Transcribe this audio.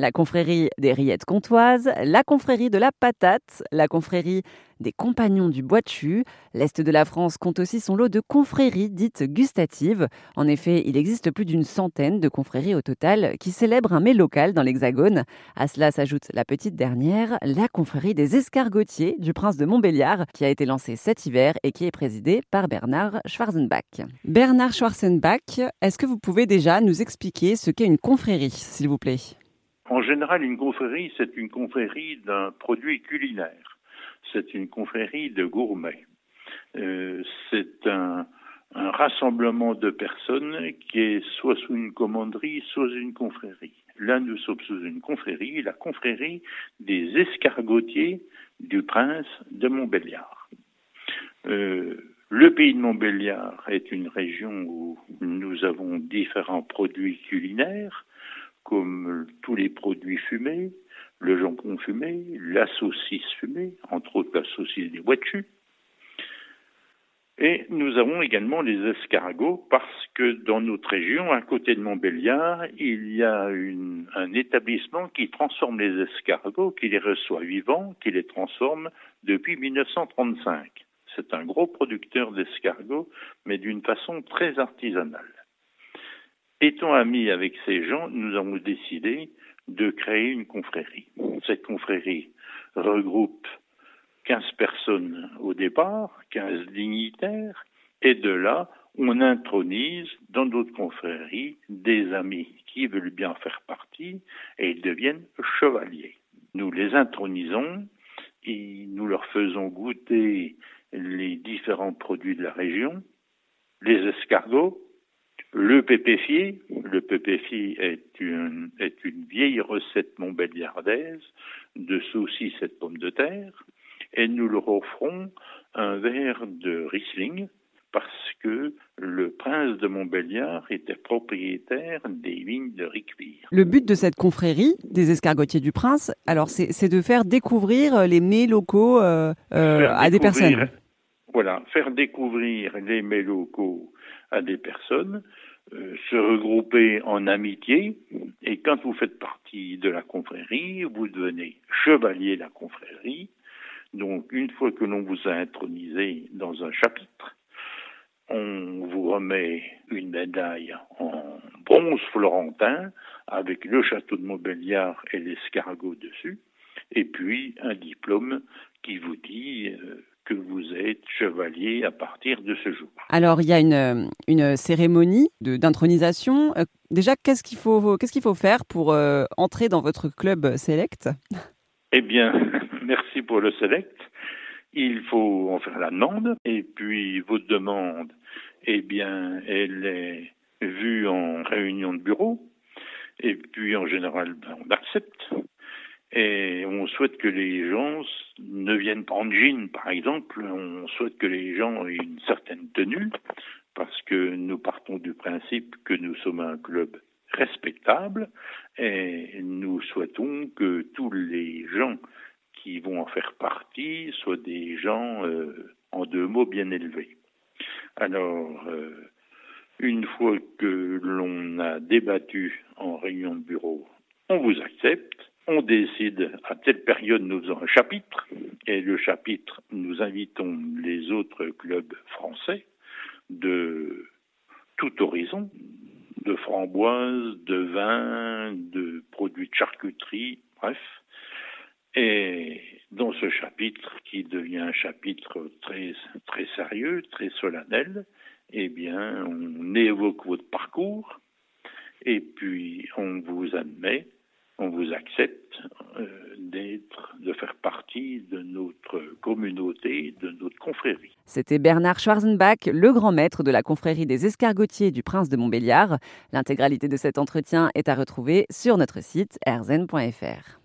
la confrérie des rillettes comtoises, la confrérie de la patate, la confrérie des compagnons du chu. L'Est de la France compte aussi son lot de confréries dites gustatives. En effet, il existe plus d'une centaine de confréries au total qui célèbrent un mets local dans l'Hexagone. À cela s'ajoute la petite dernière, la confrérie des escargotiers du prince de Montbéliard, qui a été lancée cet hiver et qui est présidée par Bernard Schwarzenbach. Bernard Schwarzenbach, est-ce que vous pouvez déjà nous expliquer ce qu'est une confrérie, s'il vous plaît? En général, une confrérie, c'est une confrérie d'un produit culinaire. C'est une confrérie de gourmets. Euh, c'est un, rassemblement de personnes qui est soit sous une commanderie, soit une confrérie. Là, nous sommes sous une confrérie, la confrérie des escargotiers du prince de Montbéliard. Euh, le pays de Montbéliard est une région où nous avons différents produits culinaires comme tous les produits fumés, le jambon fumé, la saucisse fumée, entre autres la saucisse des voitures. Et nous avons également les escargots parce que dans notre région, à côté de Montbéliard, il y a un établissement qui transforme les escargots, qui les reçoit vivants, qui les transforme depuis 1935. C'est un gros producteur d'escargots, mais d'une façon très artisanale. Étant amis avec ces gens, nous avons décidé de créer une confrérie. Cette confrérie regroupe 15 personnes au départ, 15 dignitaires, et de là, on intronise dans notre confrérie des amis qui veulent bien faire partie et ils deviennent chevaliers. Nous les intronisons et nous leur faisons goûter les différents produits de la région, les escargots, le pépéfié, le pépéfié est une, est une vieille recette montbéliardaise de saucisses et de pommes de terre, et nous leur offrons un verre de Riesling parce que le prince de Montbéliard était propriétaire des vignes de Riquevire. Le but de cette confrérie des escargotiers du prince, alors c'est de faire découvrir les mets locaux euh, euh, à des personnes. Voilà, faire découvrir les mets locaux à des personnes, euh, se regrouper en amitié, et quand vous faites partie de la confrérie, vous devenez chevalier de la confrérie. Donc, une fois que l'on vous a intronisé dans un chapitre, on vous remet une médaille en bronze florentin avec le château de Montbéliard et l'escargot dessus, et puis un diplôme qui vous dit euh, chevalier à partir de ce jour. Alors, il y a une, une cérémonie d'intronisation. Euh, déjà, qu'est-ce qu'il faut, qu'est-ce qu'il faut faire pour euh, entrer dans votre club Select? Eh bien, merci pour le Select. Il faut en faire la demande et puis votre demande, eh bien, elle est vue en réunion de bureau et puis en général, ben, on accepte. Et on souhaite que les gens ne viennent pas en jean, par exemple. On souhaite que les gens aient une certaine tenue, parce que nous partons du principe que nous sommes un club respectable et nous souhaitons que tous les gens qui vont en faire partie soient des gens, euh, en deux mots, bien élevés. Alors, euh, une fois que l'on a débattu en réunion de bureau, on vous accepte on décide à telle période nous faisons un chapitre et le chapitre nous invitons les autres clubs français de tout horizon, de framboises, de vins, de produits de charcuterie, bref. Et dans ce chapitre, qui devient un chapitre très, très sérieux, très solennel, eh bien, on évoque votre parcours et puis on vous admet on vous accepte euh, d'être, de faire partie de notre communauté, de notre confrérie. C'était Bernard Schwarzenbach, le grand maître de la confrérie des escargotiers du Prince de Montbéliard. L'intégralité de cet entretien est à retrouver sur notre site erzen.fr.